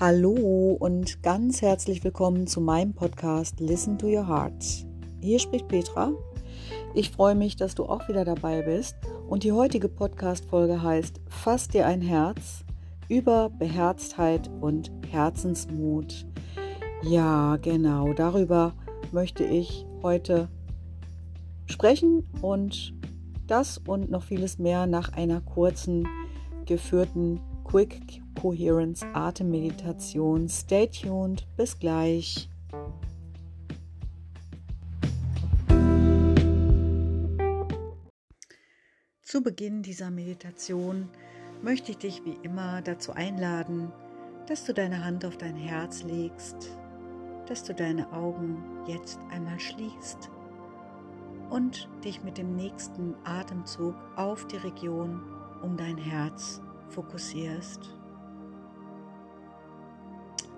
Hallo und ganz herzlich willkommen zu meinem Podcast Listen to Your Heart. Hier spricht Petra. Ich freue mich, dass du auch wieder dabei bist und die heutige Podcast-Folge heißt Fass dir ein Herz über Beherztheit und Herzensmut. Ja, genau, darüber möchte ich heute sprechen und das und noch vieles mehr nach einer kurzen geführten Quick Coherence Atemmeditation. Stay tuned. Bis gleich. Zu Beginn dieser Meditation möchte ich dich wie immer dazu einladen, dass du deine Hand auf dein Herz legst, dass du deine Augen jetzt einmal schließt und dich mit dem nächsten Atemzug auf die Region um dein Herz fokussierst.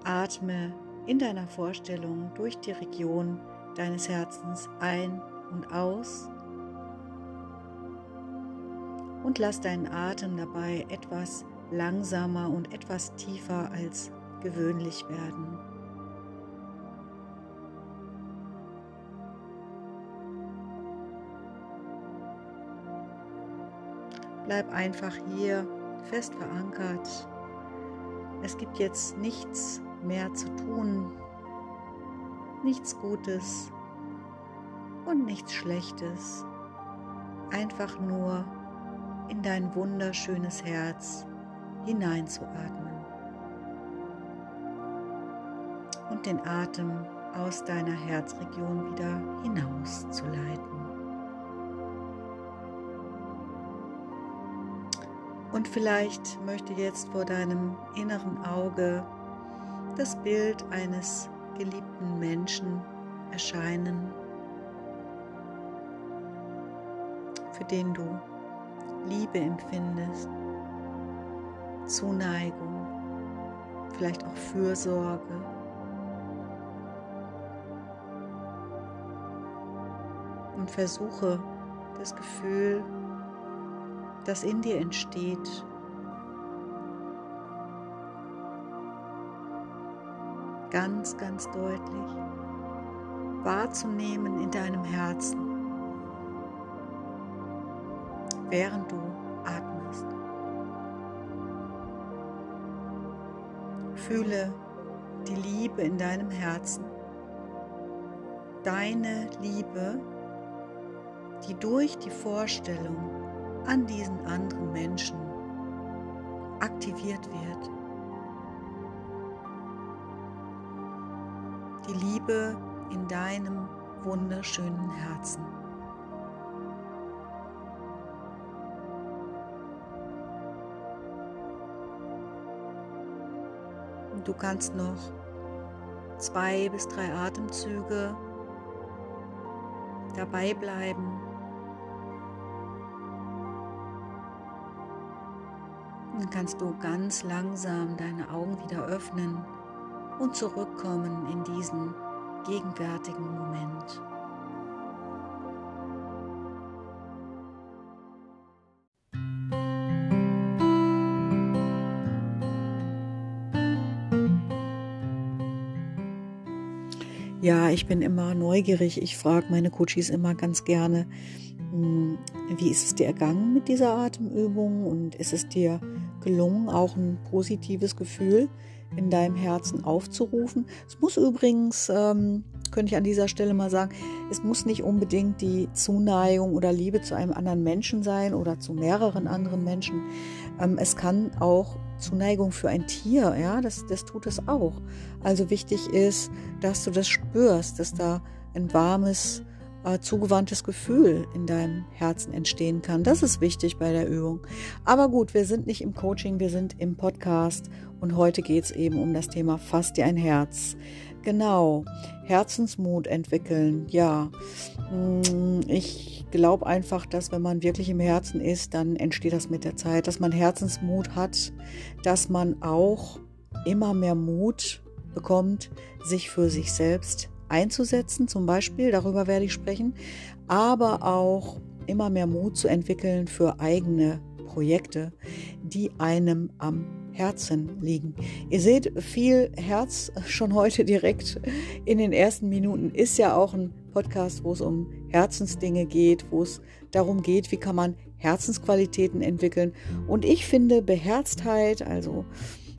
Atme in deiner Vorstellung durch die Region deines Herzens ein und aus und lass deinen Atem dabei etwas langsamer und etwas tiefer als gewöhnlich werden. Bleib einfach hier fest verankert. Es gibt jetzt nichts mehr zu tun, nichts Gutes und nichts Schlechtes. Einfach nur in dein wunderschönes Herz hineinzuatmen und den Atem aus deiner Herzregion wieder hinauszuleiten. Und vielleicht möchte jetzt vor deinem inneren Auge das Bild eines geliebten Menschen erscheinen, für den du Liebe empfindest, Zuneigung, vielleicht auch Fürsorge. Und versuche das Gefühl das in dir entsteht, ganz, ganz deutlich wahrzunehmen in deinem Herzen, während du atmest. Fühle die Liebe in deinem Herzen, deine Liebe, die durch die Vorstellung an diesen anderen Menschen aktiviert wird. Die Liebe in deinem wunderschönen Herzen. Und du kannst noch zwei bis drei Atemzüge dabei bleiben Dann kannst du ganz langsam deine Augen wieder öffnen und zurückkommen in diesen gegenwärtigen Moment. Ja, ich bin immer neugierig. Ich frage meine Coaches immer ganz gerne, hm, wie ist es dir ergangen mit dieser Atemübung und ist es dir gelungen, auch ein positives Gefühl in deinem Herzen aufzurufen. Es muss übrigens, ähm, könnte ich an dieser Stelle mal sagen, es muss nicht unbedingt die Zuneigung oder Liebe zu einem anderen Menschen sein oder zu mehreren anderen Menschen. Ähm, es kann auch Zuneigung für ein Tier, ja, das, das tut es auch. Also wichtig ist, dass du das spürst, dass da ein warmes, äh, zugewandtes Gefühl in deinem Herzen entstehen kann. Das ist wichtig bei der Übung. Aber gut, wir sind nicht im Coaching, wir sind im Podcast und heute geht es eben um das Thema Fass dir ein Herz. Genau, Herzensmut entwickeln. Ja, mm, ich glaube einfach, dass wenn man wirklich im Herzen ist, dann entsteht das mit der Zeit, dass man Herzensmut hat, dass man auch immer mehr Mut bekommt, sich für sich selbst einzusetzen, zum Beispiel, darüber werde ich sprechen, aber auch immer mehr Mut zu entwickeln für eigene Projekte, die einem am Herzen liegen. Ihr seht, viel Herz schon heute direkt in den ersten Minuten. Ist ja auch ein Podcast, wo es um Herzensdinge geht, wo es darum geht, wie kann man Herzensqualitäten entwickeln. Und ich finde Beherztheit, also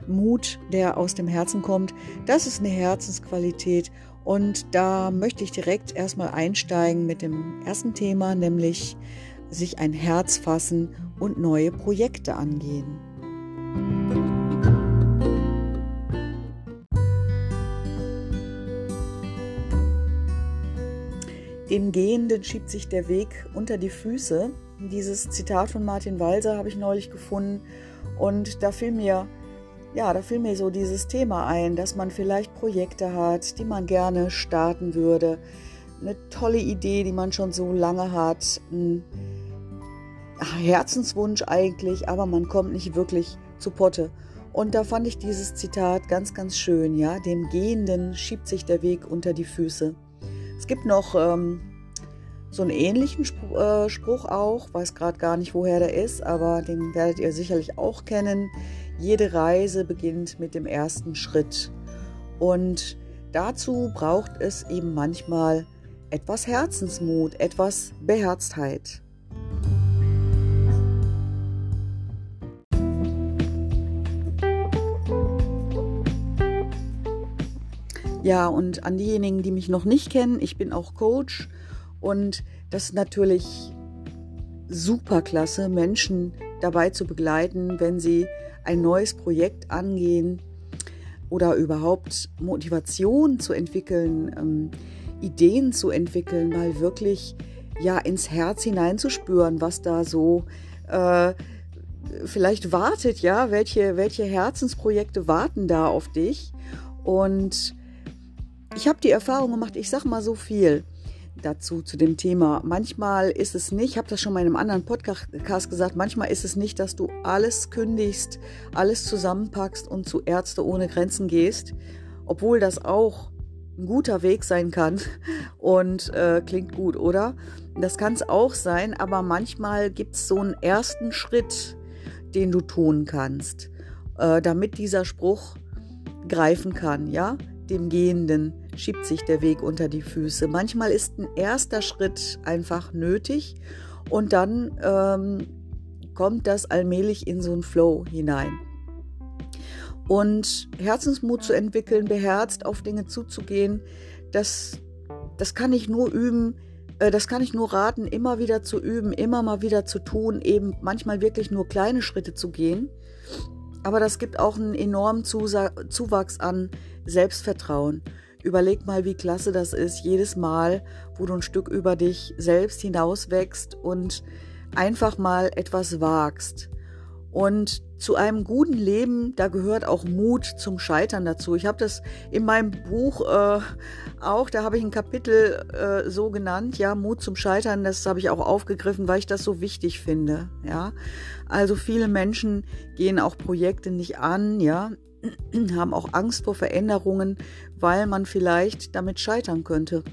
Mut, der aus dem Herzen kommt, das ist eine Herzensqualität. Und da möchte ich direkt erstmal einsteigen mit dem ersten Thema, nämlich sich ein Herz fassen und neue Projekte angehen. Dem Gehenden schiebt sich der Weg unter die Füße. Dieses Zitat von Martin Walser habe ich neulich gefunden und da fiel mir ja, da fiel mir so dieses Thema ein, dass man vielleicht Projekte hat, die man gerne starten würde. Eine tolle Idee, die man schon so lange hat. Ein Herzenswunsch eigentlich, aber man kommt nicht wirklich zu Potte. Und da fand ich dieses Zitat ganz, ganz schön, ja. Dem Gehenden schiebt sich der Weg unter die Füße. Es gibt noch ähm, so einen ähnlichen Spruch, äh, Spruch auch, weiß gerade gar nicht, woher der ist, aber den werdet ihr sicherlich auch kennen. Jede Reise beginnt mit dem ersten Schritt. Und dazu braucht es eben manchmal etwas Herzensmut, etwas Beherztheit. Ja, und an diejenigen, die mich noch nicht kennen, ich bin auch Coach und das ist natürlich super klasse, Menschen dabei zu begleiten, wenn sie ein neues Projekt angehen oder überhaupt Motivation zu entwickeln, ähm, Ideen zu entwickeln, mal wirklich ja ins Herz hineinzuspüren, was da so äh, vielleicht wartet, ja, welche, welche Herzensprojekte warten da auf dich. Und ich habe die Erfahrung gemacht, ich sag mal so viel dazu zu dem Thema. Manchmal ist es nicht, ich habe das schon mal in einem anderen Podcast gesagt, manchmal ist es nicht, dass du alles kündigst, alles zusammenpackst und zu Ärzte ohne Grenzen gehst, obwohl das auch ein guter Weg sein kann und äh, klingt gut, oder? Das kann es auch sein, aber manchmal gibt es so einen ersten Schritt, den du tun kannst, äh, damit dieser Spruch greifen kann, ja? Dem Gehenden schiebt sich der Weg unter die Füße. Manchmal ist ein erster Schritt einfach nötig und dann ähm, kommt das allmählich in so einen Flow hinein. Und Herzensmut zu entwickeln, beherzt auf Dinge zuzugehen, das, das kann ich nur üben, äh, das kann ich nur raten, immer wieder zu üben, immer mal wieder zu tun, eben manchmal wirklich nur kleine Schritte zu gehen. Aber das gibt auch einen enormen Zuwachs an Selbstvertrauen. Überleg mal, wie klasse das ist, jedes Mal, wo du ein Stück über dich selbst hinauswächst und einfach mal etwas wagst. Und zu einem guten Leben, da gehört auch Mut zum Scheitern dazu. Ich habe das in meinem Buch äh, auch, da habe ich ein Kapitel äh, so genannt, ja, Mut zum Scheitern, das habe ich auch aufgegriffen, weil ich das so wichtig finde, ja. Also viele Menschen gehen auch Projekte nicht an, ja, haben auch Angst vor Veränderungen, weil man vielleicht damit scheitern könnte.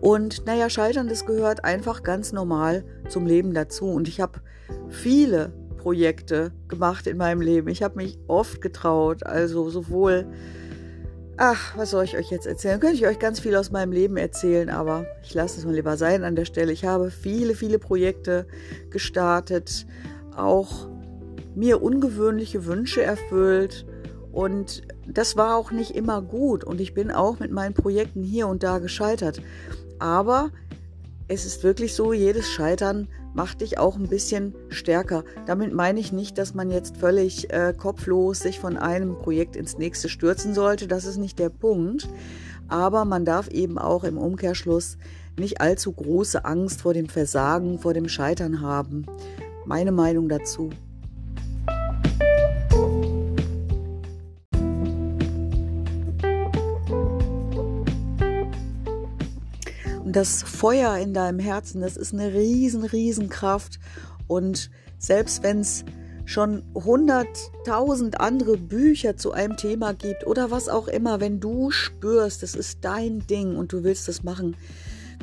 Und naja, scheitern, das gehört einfach ganz normal zum Leben dazu. Und ich habe viele Projekte gemacht in meinem Leben. Ich habe mich oft getraut, also sowohl, ach, was soll ich euch jetzt erzählen? Könnte ich euch ganz viel aus meinem Leben erzählen, aber ich lasse es mal lieber sein an der Stelle. Ich habe viele, viele Projekte gestartet, auch mir ungewöhnliche Wünsche erfüllt und das war auch nicht immer gut und ich bin auch mit meinen Projekten hier und da gescheitert. Aber es ist wirklich so, jedes Scheitern macht dich auch ein bisschen stärker. Damit meine ich nicht, dass man jetzt völlig äh, kopflos sich von einem Projekt ins nächste stürzen sollte. Das ist nicht der Punkt. Aber man darf eben auch im Umkehrschluss nicht allzu große Angst vor dem Versagen, vor dem Scheitern haben. Meine Meinung dazu. Das Feuer in deinem Herzen, das ist eine riesen, riesen Kraft. Und selbst wenn es schon hunderttausend andere Bücher zu einem Thema gibt oder was auch immer, wenn du spürst, das ist dein Ding und du willst das machen,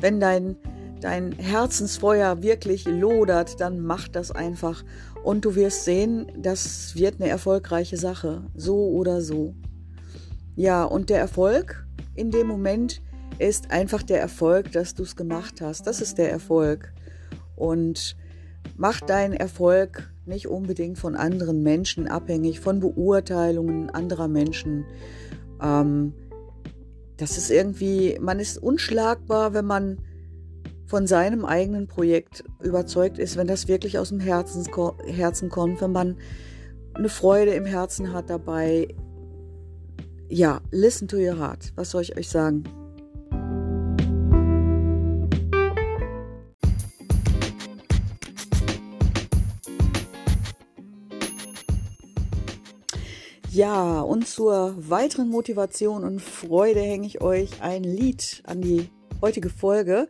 wenn dein, dein Herzensfeuer wirklich lodert, dann mach das einfach. Und du wirst sehen, das wird eine erfolgreiche Sache. So oder so. Ja, und der Erfolg in dem Moment ist einfach der Erfolg, dass du es gemacht hast. Das ist der Erfolg. Und mach deinen Erfolg nicht unbedingt von anderen Menschen abhängig, von Beurteilungen anderer Menschen. Ähm, das ist irgendwie, man ist unschlagbar, wenn man von seinem eigenen Projekt überzeugt ist, wenn das wirklich aus dem Herzen, Herzen kommt, wenn man eine Freude im Herzen hat dabei. Ja, listen to your heart. Was soll ich euch sagen? Ja, und zur weiteren Motivation und Freude hänge ich euch ein Lied an die heutige Folge.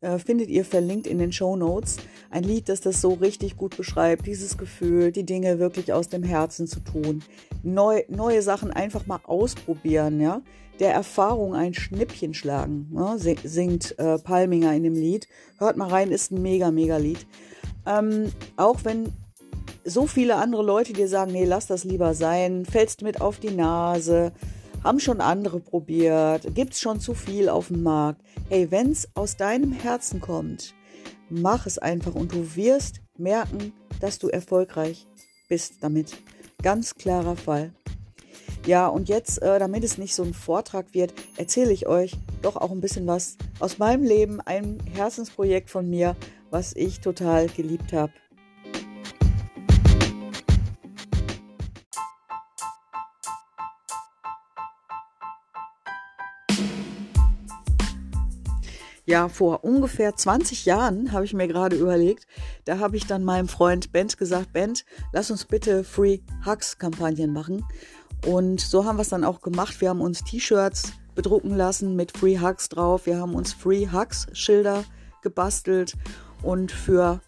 Äh, findet ihr verlinkt in den Show Notes. Ein Lied, das das so richtig gut beschreibt, dieses Gefühl, die Dinge wirklich aus dem Herzen zu tun. Neu, neue Sachen einfach mal ausprobieren, ja. Der Erfahrung ein Schnippchen schlagen, ne? singt äh, Palminger in dem Lied. Hört mal rein, ist ein mega, mega Lied. Ähm, auch wenn so viele andere Leute dir sagen, nee, lass das lieber sein, fällst mit auf die Nase, haben schon andere probiert, gibt's schon zu viel auf dem Markt. Hey, wenn's aus deinem Herzen kommt, mach es einfach und du wirst merken, dass du erfolgreich bist damit. Ganz klarer Fall. Ja, und jetzt, äh, damit es nicht so ein Vortrag wird, erzähle ich euch doch auch ein bisschen was aus meinem Leben, ein Herzensprojekt von mir, was ich total geliebt habe. Ja, vor ungefähr 20 Jahren habe ich mir gerade überlegt, da habe ich dann meinem Freund Bent gesagt, Bent, lass uns bitte Free Hugs Kampagnen machen. Und so haben wir es dann auch gemacht. Wir haben uns T-Shirts bedrucken lassen mit Free Hugs drauf. Wir haben uns Free Hugs Schilder gebastelt. Und für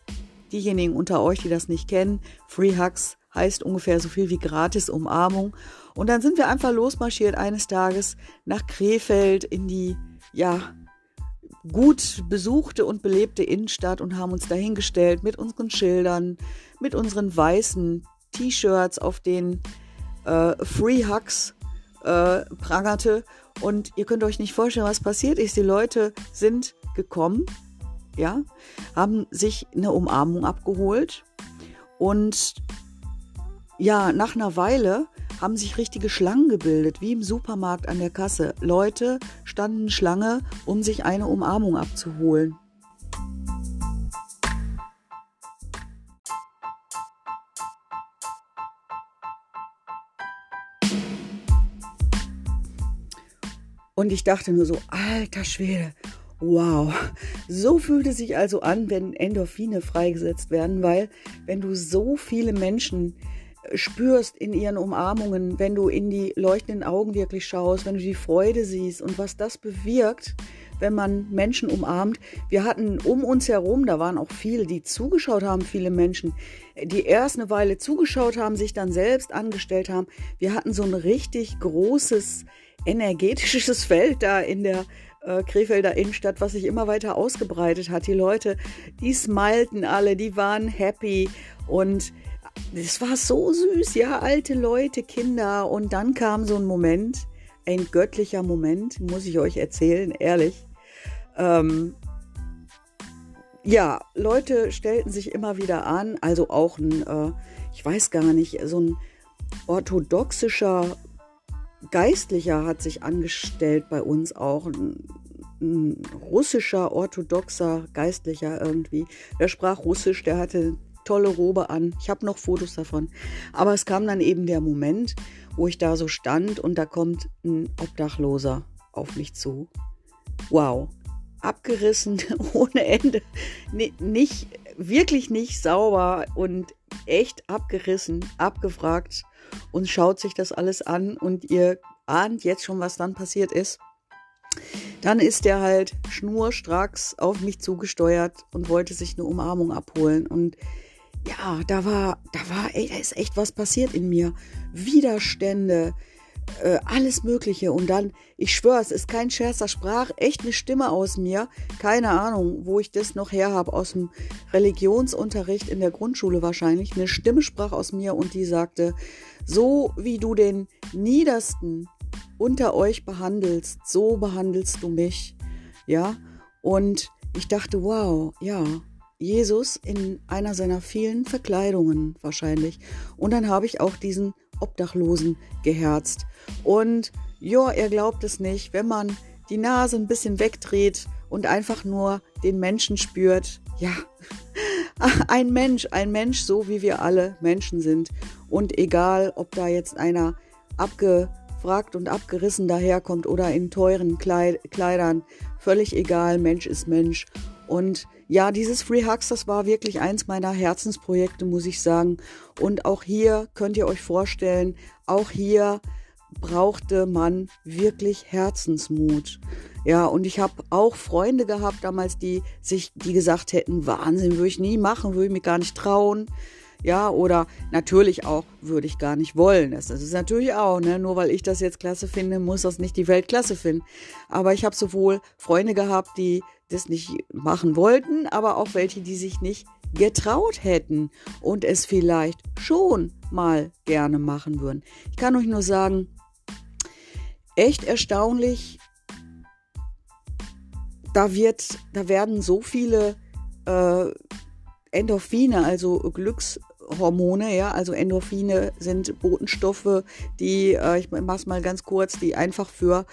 diejenigen unter euch, die das nicht kennen, Free Hugs heißt ungefähr so viel wie gratis Umarmung. Und dann sind wir einfach losmarschiert eines Tages nach Krefeld in die, ja, gut besuchte und belebte Innenstadt und haben uns dahingestellt mit unseren Schildern, mit unseren weißen T-Shirts, auf denen äh, Free Hugs äh, prangerte. Und ihr könnt euch nicht vorstellen, was passiert ist. Die Leute sind gekommen, ja, haben sich eine Umarmung abgeholt und ja, nach einer Weile haben sich richtige Schlangen gebildet, wie im Supermarkt an der Kasse. Leute standen Schlange, um sich eine Umarmung abzuholen. Und ich dachte nur so, alter Schwede, wow. So fühlt es sich also an, wenn Endorphine freigesetzt werden, weil wenn du so viele Menschen spürst in ihren Umarmungen, wenn du in die leuchtenden Augen wirklich schaust, wenn du die Freude siehst und was das bewirkt, wenn man Menschen umarmt. Wir hatten um uns herum, da waren auch viele, die zugeschaut haben, viele Menschen, die erst eine Weile zugeschaut haben, sich dann selbst angestellt haben. Wir hatten so ein richtig großes energetisches Feld da in der äh, Krefelder Innenstadt, was sich immer weiter ausgebreitet hat. Die Leute, die smilten alle, die waren happy und das war so süß, ja, alte Leute, Kinder. Und dann kam so ein Moment, ein göttlicher Moment, muss ich euch erzählen, ehrlich. Ähm, ja, Leute stellten sich immer wieder an, also auch ein, äh, ich weiß gar nicht, so ein orthodoxischer Geistlicher hat sich angestellt bei uns auch, ein, ein russischer orthodoxer Geistlicher irgendwie. Der sprach Russisch, der hatte tolle Robe an. Ich habe noch Fotos davon. Aber es kam dann eben der Moment, wo ich da so stand und da kommt ein Obdachloser auf mich zu. Wow. Abgerissen ohne Ende. nicht, wirklich nicht sauber und echt abgerissen, abgefragt und schaut sich das alles an und ihr ahnt jetzt schon, was dann passiert ist. Dann ist er halt schnurstracks auf mich zugesteuert und wollte sich eine Umarmung abholen. Und ja, da war, da war, ey, da ist echt was passiert in mir. Widerstände, äh, alles Mögliche. Und dann, ich schwöre, es ist kein Scherz, da sprach echt eine Stimme aus mir. Keine Ahnung, wo ich das noch her habe, aus dem Religionsunterricht in der Grundschule wahrscheinlich. Eine Stimme sprach aus mir und die sagte, so wie du den Niedersten unter euch behandelst, so behandelst du mich. Ja, und ich dachte, wow, ja, Jesus in einer seiner vielen Verkleidungen wahrscheinlich. Und dann habe ich auch diesen Obdachlosen geherzt. Und ja, er glaubt es nicht, wenn man die Nase ein bisschen wegdreht und einfach nur den Menschen spürt, ja, ein Mensch, ein Mensch, so wie wir alle Menschen sind. Und egal, ob da jetzt einer abgefragt und abgerissen daherkommt oder in teuren Kleidern, völlig egal, Mensch ist Mensch. Und ja, dieses Free Hugs, das war wirklich eins meiner Herzensprojekte, muss ich sagen. Und auch hier könnt ihr euch vorstellen, auch hier brauchte man wirklich Herzensmut. Ja, und ich habe auch Freunde gehabt damals, die sich, die gesagt hätten, Wahnsinn, würde ich nie machen, würde ich mich gar nicht trauen. Ja, oder natürlich auch, würde ich gar nicht wollen. Das, das ist natürlich auch, ne? Nur weil ich das jetzt klasse finde, muss das nicht die Welt klasse finden. Aber ich habe sowohl Freunde gehabt, die das nicht machen wollten, aber auch welche, die sich nicht getraut hätten und es vielleicht schon mal gerne machen würden. Ich kann euch nur sagen, echt erstaunlich, da wird, da werden so viele äh, Endorphine, also Glückshormone, ja, also Endorphine sind Botenstoffe, die, äh, ich mach's mal ganz kurz, die einfach für,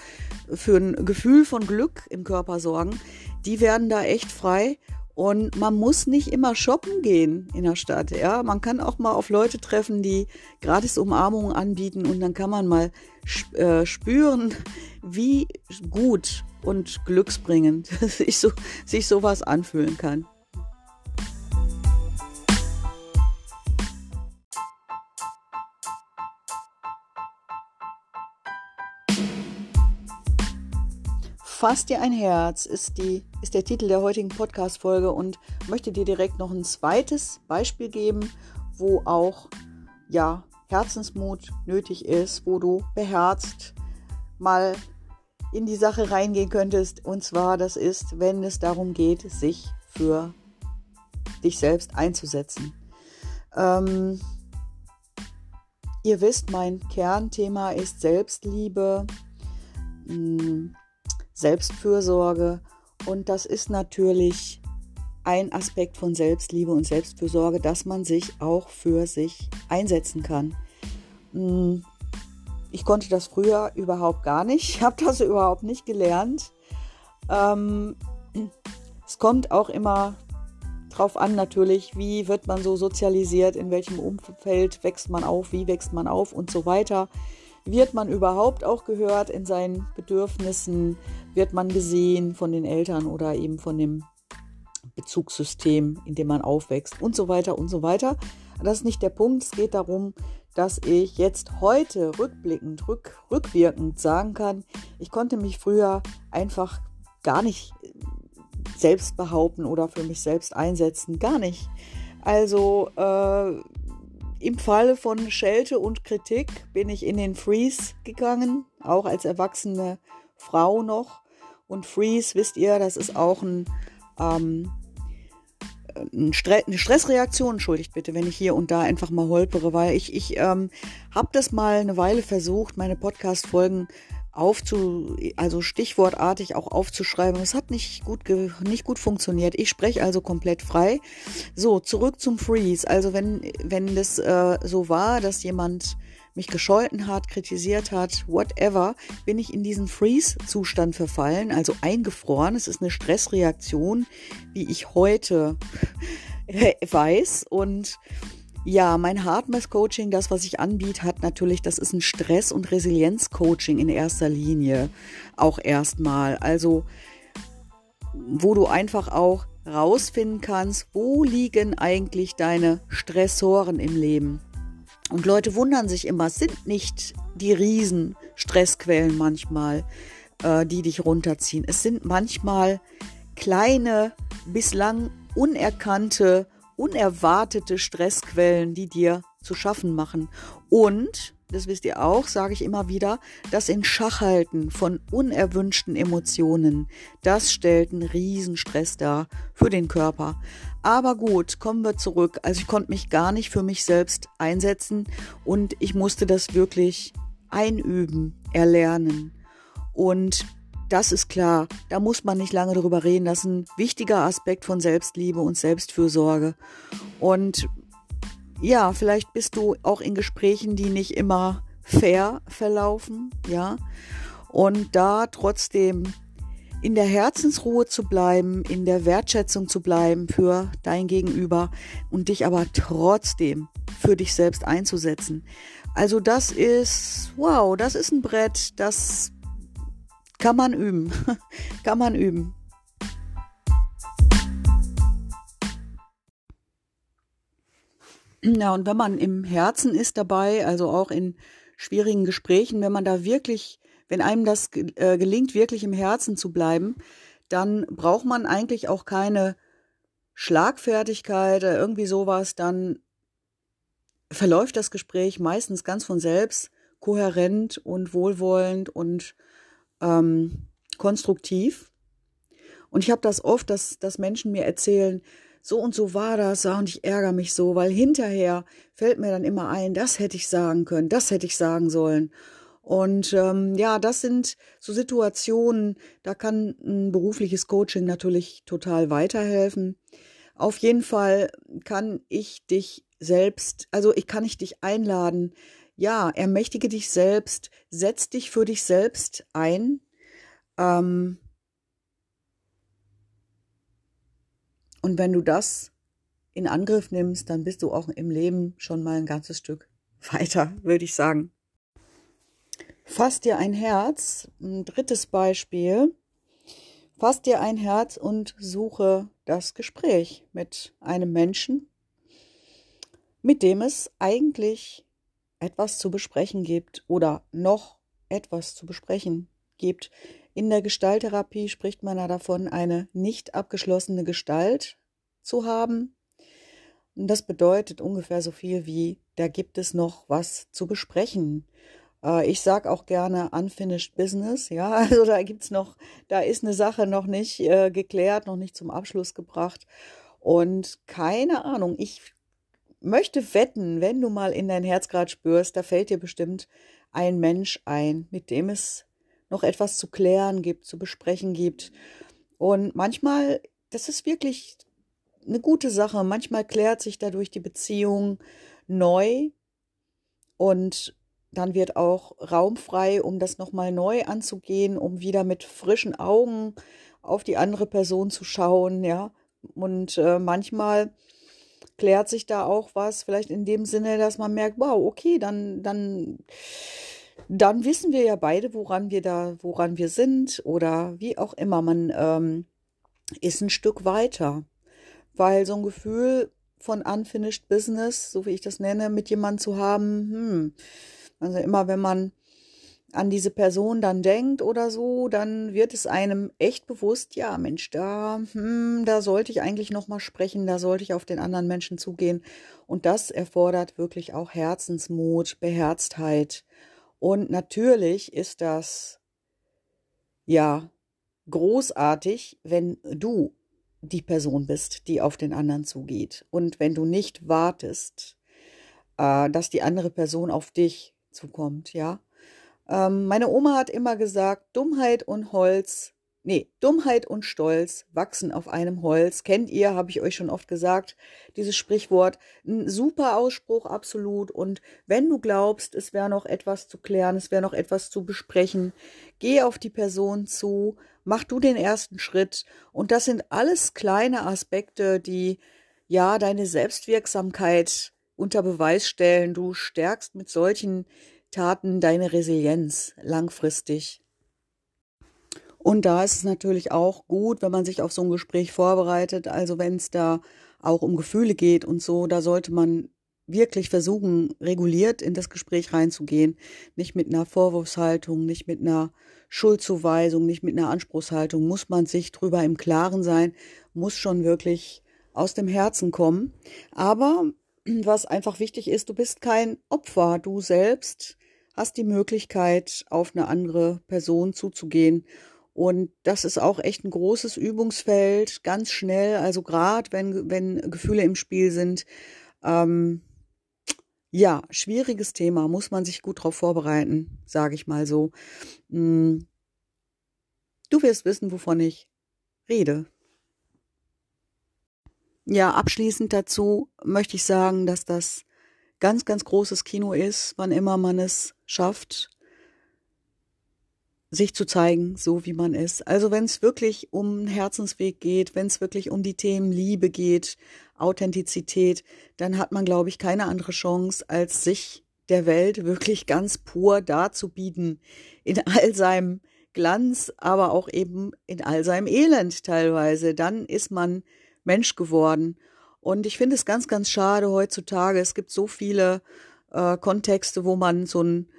für ein Gefühl von Glück im Körper sorgen die werden da echt frei. Und man muss nicht immer shoppen gehen in der Stadt. Ja, man kann auch mal auf Leute treffen, die gratis Umarmungen anbieten und dann kann man mal äh, spüren, wie gut und glücksbringend sich, so, sich sowas anfühlen kann. Fass dir ein Herz ist, die, ist der Titel der heutigen Podcast-Folge und möchte dir direkt noch ein zweites Beispiel geben, wo auch ja, Herzensmut nötig ist, wo du beherzt mal in die Sache reingehen könntest. Und zwar, das ist, wenn es darum geht, sich für dich selbst einzusetzen. Ähm, ihr wisst, mein Kernthema ist Selbstliebe. Hm, Selbstfürsorge. Und das ist natürlich ein Aspekt von Selbstliebe und Selbstfürsorge, dass man sich auch für sich einsetzen kann. Hm, ich konnte das früher überhaupt gar nicht. Ich habe das überhaupt nicht gelernt. Ähm, es kommt auch immer drauf an natürlich, wie wird man so sozialisiert, in welchem Umfeld wächst man auf, wie wächst man auf und so weiter. Wird man überhaupt auch gehört in seinen Bedürfnissen? Wird man gesehen von den Eltern oder eben von dem Bezugssystem, in dem man aufwächst und so weiter und so weiter? Das ist nicht der Punkt. Es geht darum, dass ich jetzt heute rückblickend, rück, rückwirkend sagen kann, ich konnte mich früher einfach gar nicht selbst behaupten oder für mich selbst einsetzen. Gar nicht. Also äh, im Falle von Schelte und Kritik bin ich in den Freeze gegangen, auch als erwachsene Frau noch. Und Freeze, wisst ihr, das ist auch ein, ähm, ein Stre eine Stressreaktion, entschuldigt bitte, wenn ich hier und da einfach mal holpere, weil ich, ich ähm, habe das mal eine Weile versucht, meine Podcast-Folgen aufzu, also stichwortartig auch aufzuschreiben. Es hat nicht gut, nicht gut funktioniert. Ich spreche also komplett frei. So, zurück zum Freeze. Also wenn, wenn das äh, so war, dass jemand mich gescholten hat, kritisiert hat, whatever, bin ich in diesen Freeze-Zustand verfallen, also eingefroren. Es ist eine Stressreaktion, wie ich heute weiß und ja, mein Hardmath Coaching, das, was ich anbiete, hat natürlich, das ist ein Stress- und Resilienz-Coaching in erster Linie. Auch erstmal. Also, wo du einfach auch rausfinden kannst, wo liegen eigentlich deine Stressoren im Leben. Und Leute wundern sich immer, es sind nicht die riesen Stressquellen manchmal, äh, die dich runterziehen. Es sind manchmal kleine, bislang unerkannte unerwartete Stressquellen, die dir zu schaffen machen. Und, das wisst ihr auch, sage ich immer wieder, das in Schachhalten von unerwünschten Emotionen, das stellt einen Riesenstress dar für den Körper. Aber gut, kommen wir zurück. Also ich konnte mich gar nicht für mich selbst einsetzen und ich musste das wirklich einüben, erlernen. Und das ist klar, da muss man nicht lange drüber reden. Das ist ein wichtiger Aspekt von Selbstliebe und Selbstfürsorge. Und ja, vielleicht bist du auch in Gesprächen, die nicht immer fair verlaufen, ja. Und da trotzdem in der Herzensruhe zu bleiben, in der Wertschätzung zu bleiben für dein Gegenüber und dich aber trotzdem für dich selbst einzusetzen. Also das ist, wow, das ist ein Brett, das kann man üben. kann man üben. Ja, und wenn man im Herzen ist dabei, also auch in schwierigen Gesprächen, wenn man da wirklich, wenn einem das äh, gelingt, wirklich im Herzen zu bleiben, dann braucht man eigentlich auch keine Schlagfertigkeit oder irgendwie sowas, dann verläuft das Gespräch meistens ganz von selbst, kohärent und wohlwollend und ähm, konstruktiv. Und ich habe das oft, dass, dass Menschen mir erzählen, so und so war das, und ich ärgere mich so, weil hinterher fällt mir dann immer ein, das hätte ich sagen können, das hätte ich sagen sollen. Und ähm, ja, das sind so Situationen, da kann ein berufliches Coaching natürlich total weiterhelfen. Auf jeden Fall kann ich dich selbst, also ich kann ich dich einladen, ja, ermächtige dich selbst, setz dich für dich selbst ein. Ähm, und wenn du das in Angriff nimmst, dann bist du auch im Leben schon mal ein ganzes Stück weiter, würde ich sagen. Fass dir ein Herz, ein drittes Beispiel. Fass dir ein Herz und suche das Gespräch mit einem Menschen, mit dem es eigentlich etwas zu besprechen gibt oder noch etwas zu besprechen gibt. In der Gestalttherapie spricht man da davon, eine nicht abgeschlossene Gestalt zu haben. Und das bedeutet ungefähr so viel wie, da gibt es noch was zu besprechen. Äh, ich sage auch gerne unfinished business, ja, also da gibt's noch, da ist eine Sache noch nicht äh, geklärt, noch nicht zum Abschluss gebracht. Und keine Ahnung, ich möchte wetten, wenn du mal in dein Herz gerade spürst, da fällt dir bestimmt ein Mensch ein, mit dem es noch etwas zu klären gibt, zu besprechen gibt. Und manchmal, das ist wirklich eine gute Sache. Manchmal klärt sich dadurch die Beziehung neu und dann wird auch Raum frei, um das nochmal neu anzugehen, um wieder mit frischen Augen auf die andere Person zu schauen, ja. Und äh, manchmal klärt sich da auch was, vielleicht in dem Sinne, dass man merkt, wow, okay, dann, dann, dann wissen wir ja beide, woran wir da, woran wir sind oder wie auch immer. Man ähm, ist ein Stück weiter, weil so ein Gefühl von unfinished business, so wie ich das nenne, mit jemandem zu haben, hm, also immer wenn man an diese Person dann denkt oder so, dann wird es einem echt bewusst, ja, Mensch, da, hm, da sollte ich eigentlich noch mal sprechen, da sollte ich auf den anderen Menschen zugehen. Und das erfordert wirklich auch Herzensmut, Beherztheit. Und natürlich ist das, ja, großartig, wenn du die Person bist, die auf den anderen zugeht. Und wenn du nicht wartest, äh, dass die andere Person auf dich zukommt, ja. Ähm, meine Oma hat immer gesagt, Dummheit und Holz, nee, Dummheit und Stolz wachsen auf einem Holz. Kennt ihr, habe ich euch schon oft gesagt, dieses Sprichwort. Ein super Ausspruch, absolut. Und wenn du glaubst, es wäre noch etwas zu klären, es wäre noch etwas zu besprechen, geh auf die Person zu, mach du den ersten Schritt. Und das sind alles kleine Aspekte, die ja deine Selbstwirksamkeit unter Beweis stellen. Du stärkst mit solchen Taten deine Resilienz langfristig. Und da ist es natürlich auch gut, wenn man sich auf so ein Gespräch vorbereitet. Also wenn es da auch um Gefühle geht und so, da sollte man wirklich versuchen, reguliert in das Gespräch reinzugehen. Nicht mit einer Vorwurfshaltung, nicht mit einer Schuldzuweisung, nicht mit einer Anspruchshaltung. Muss man sich drüber im Klaren sein, muss schon wirklich aus dem Herzen kommen. Aber was einfach wichtig ist, du bist kein Opfer. Du selbst hast die Möglichkeit, auf eine andere Person zuzugehen. Und das ist auch echt ein großes Übungsfeld, ganz schnell, also gerade wenn, wenn Gefühle im Spiel sind. Ähm, ja, schwieriges Thema, muss man sich gut darauf vorbereiten, sage ich mal so. Hm. Du wirst wissen, wovon ich rede. Ja, abschließend dazu möchte ich sagen, dass das ganz, ganz großes Kino ist, wann immer man es schafft, sich zu zeigen, so wie man ist. Also wenn es wirklich um Herzensweg geht, wenn es wirklich um die Themen Liebe geht, Authentizität, dann hat man, glaube ich, keine andere Chance, als sich der Welt wirklich ganz pur darzubieten, in all seinem Glanz, aber auch eben in all seinem Elend teilweise. Dann ist man Mensch geworden. Und ich finde es ganz, ganz schade heutzutage. Es gibt so viele äh, Kontexte, wo man so ein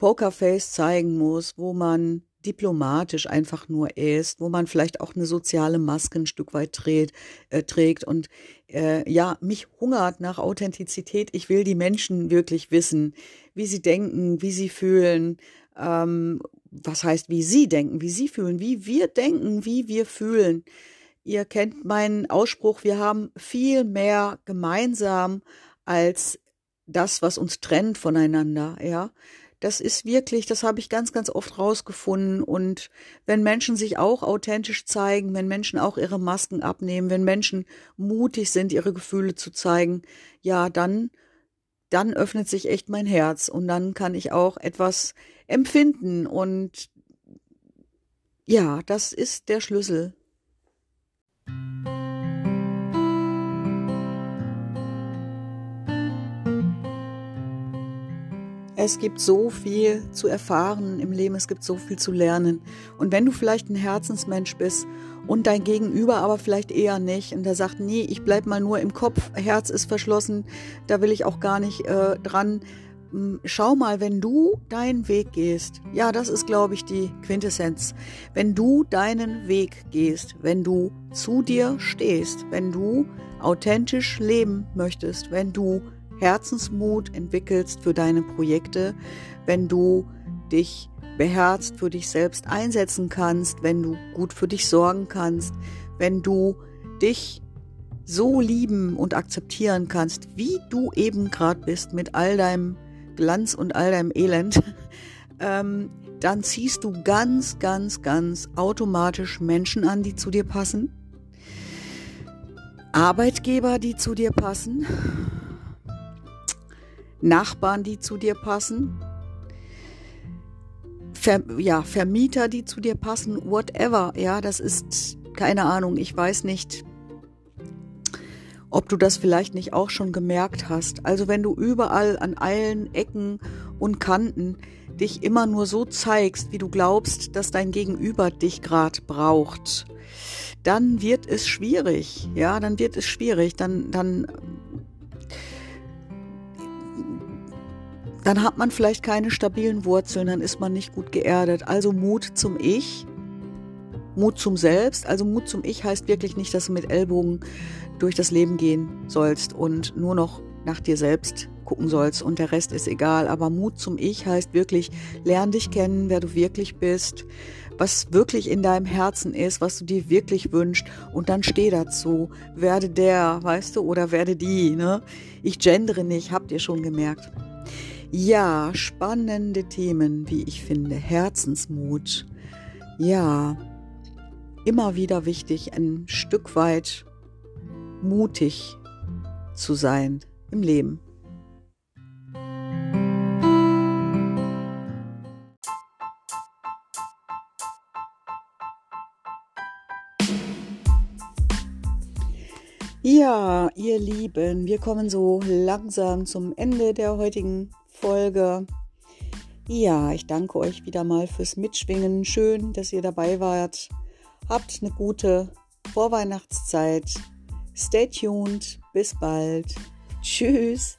Pokerface zeigen muss, wo man diplomatisch einfach nur ist, wo man vielleicht auch eine soziale Maske ein Stück weit trägt, äh, trägt. Und äh, ja, mich hungert nach Authentizität. Ich will die Menschen wirklich wissen, wie sie denken, wie sie fühlen, ähm, was heißt, wie sie denken, wie sie fühlen, wie wir denken, wie wir fühlen. Ihr kennt meinen Ausspruch, wir haben viel mehr gemeinsam als das, was uns trennt voneinander, ja. Das ist wirklich, das habe ich ganz, ganz oft rausgefunden. Und wenn Menschen sich auch authentisch zeigen, wenn Menschen auch ihre Masken abnehmen, wenn Menschen mutig sind, ihre Gefühle zu zeigen, ja, dann, dann öffnet sich echt mein Herz und dann kann ich auch etwas empfinden. Und ja, das ist der Schlüssel. Es gibt so viel zu erfahren im Leben, es gibt so viel zu lernen. Und wenn du vielleicht ein Herzensmensch bist und dein Gegenüber aber vielleicht eher nicht und der sagt, nee, ich bleib mal nur im Kopf, Herz ist verschlossen, da will ich auch gar nicht äh, dran. Hm, schau mal, wenn du deinen Weg gehst, ja, das ist, glaube ich, die Quintessenz. Wenn du deinen Weg gehst, wenn du zu dir stehst, wenn du authentisch leben möchtest, wenn du Herzensmut entwickelst für deine Projekte, wenn du dich beherzt für dich selbst einsetzen kannst, wenn du gut für dich sorgen kannst, wenn du dich so lieben und akzeptieren kannst, wie du eben gerade bist, mit all deinem Glanz und all deinem Elend, ähm, dann ziehst du ganz, ganz, ganz automatisch Menschen an, die zu dir passen, Arbeitgeber, die zu dir passen, Nachbarn, die zu dir passen, Ver, ja, Vermieter, die zu dir passen, whatever. Ja, das ist keine Ahnung. Ich weiß nicht, ob du das vielleicht nicht auch schon gemerkt hast. Also wenn du überall an allen Ecken und Kanten dich immer nur so zeigst, wie du glaubst, dass dein Gegenüber dich gerade braucht, dann wird es schwierig. Ja, dann wird es schwierig. Dann, dann dann hat man vielleicht keine stabilen Wurzeln, dann ist man nicht gut geerdet. Also Mut zum Ich, Mut zum Selbst. Also Mut zum Ich heißt wirklich nicht, dass du mit Ellbogen durch das Leben gehen sollst und nur noch nach dir selbst gucken sollst und der Rest ist egal. Aber Mut zum Ich heißt wirklich, lern dich kennen, wer du wirklich bist, was wirklich in deinem Herzen ist, was du dir wirklich wünschst und dann steh dazu. Werde der, weißt du, oder werde die, ne? Ich gendere nicht, habt ihr schon gemerkt. Ja, spannende Themen, wie ich finde. Herzensmut. Ja, immer wieder wichtig, ein Stück weit mutig zu sein im Leben. Ja, ihr Lieben, wir kommen so langsam zum Ende der heutigen Folge. Ja, ich danke euch wieder mal fürs Mitschwingen. Schön, dass ihr dabei wart. Habt eine gute Vorweihnachtszeit. Stay tuned. Bis bald. Tschüss.